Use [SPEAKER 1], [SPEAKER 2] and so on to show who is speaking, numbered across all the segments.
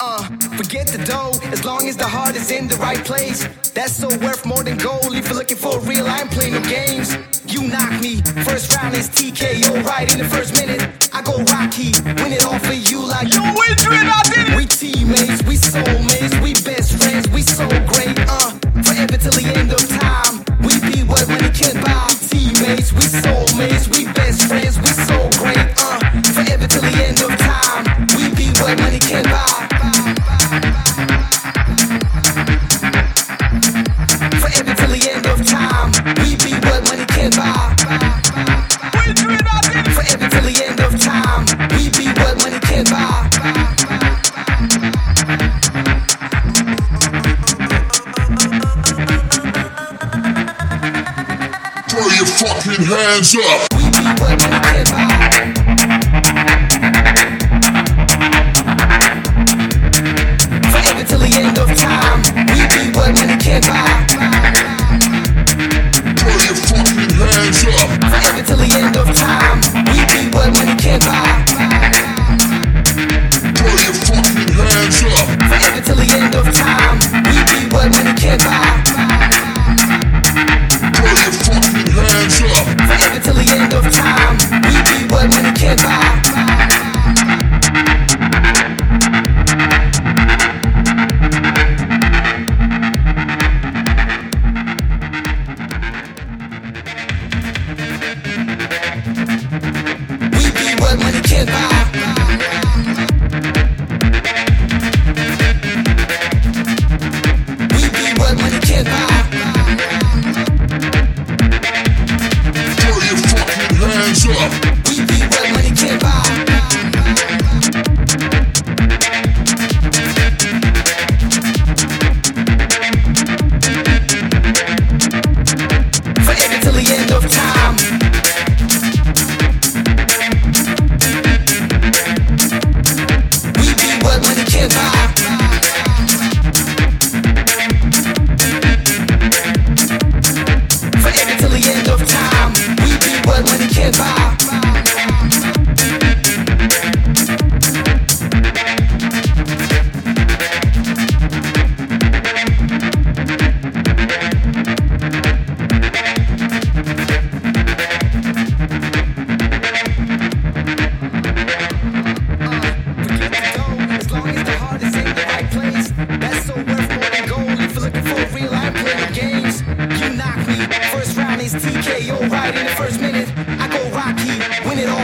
[SPEAKER 1] Uh, forget the dough, as long as the heart is in the right place. That's so worth more than gold. If you're looking for real, I ain't playing no games. You knock me, first round is TKO right in the first minute. I go Rocky, win it all for you like
[SPEAKER 2] Yo, Adrian,
[SPEAKER 3] your fucking hands up.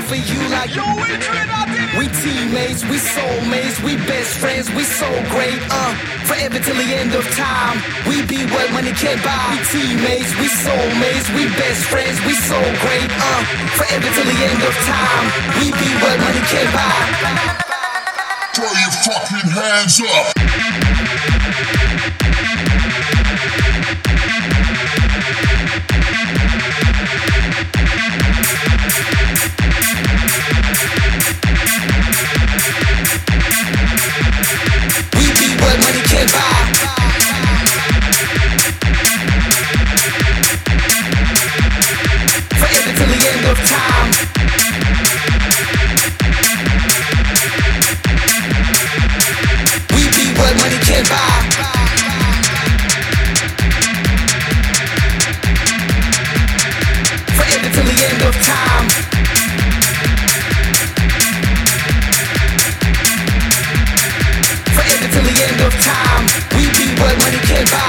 [SPEAKER 1] For you like
[SPEAKER 2] Yo, Adrian, I did it.
[SPEAKER 1] we teammates, we soulmates, we best friends, we so great, uh, forever till the end of time. We be what money can't buy. We teammates, we soulmates, we best friends, we so great, uh, forever till the end of time. We be what money can't buy.
[SPEAKER 3] Throw your fucking hands up.
[SPEAKER 1] Of time. The end of time. We be what money can buy.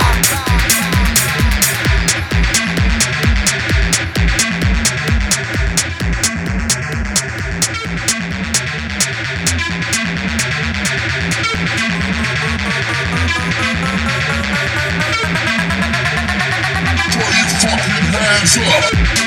[SPEAKER 3] Throw your fucking hands up.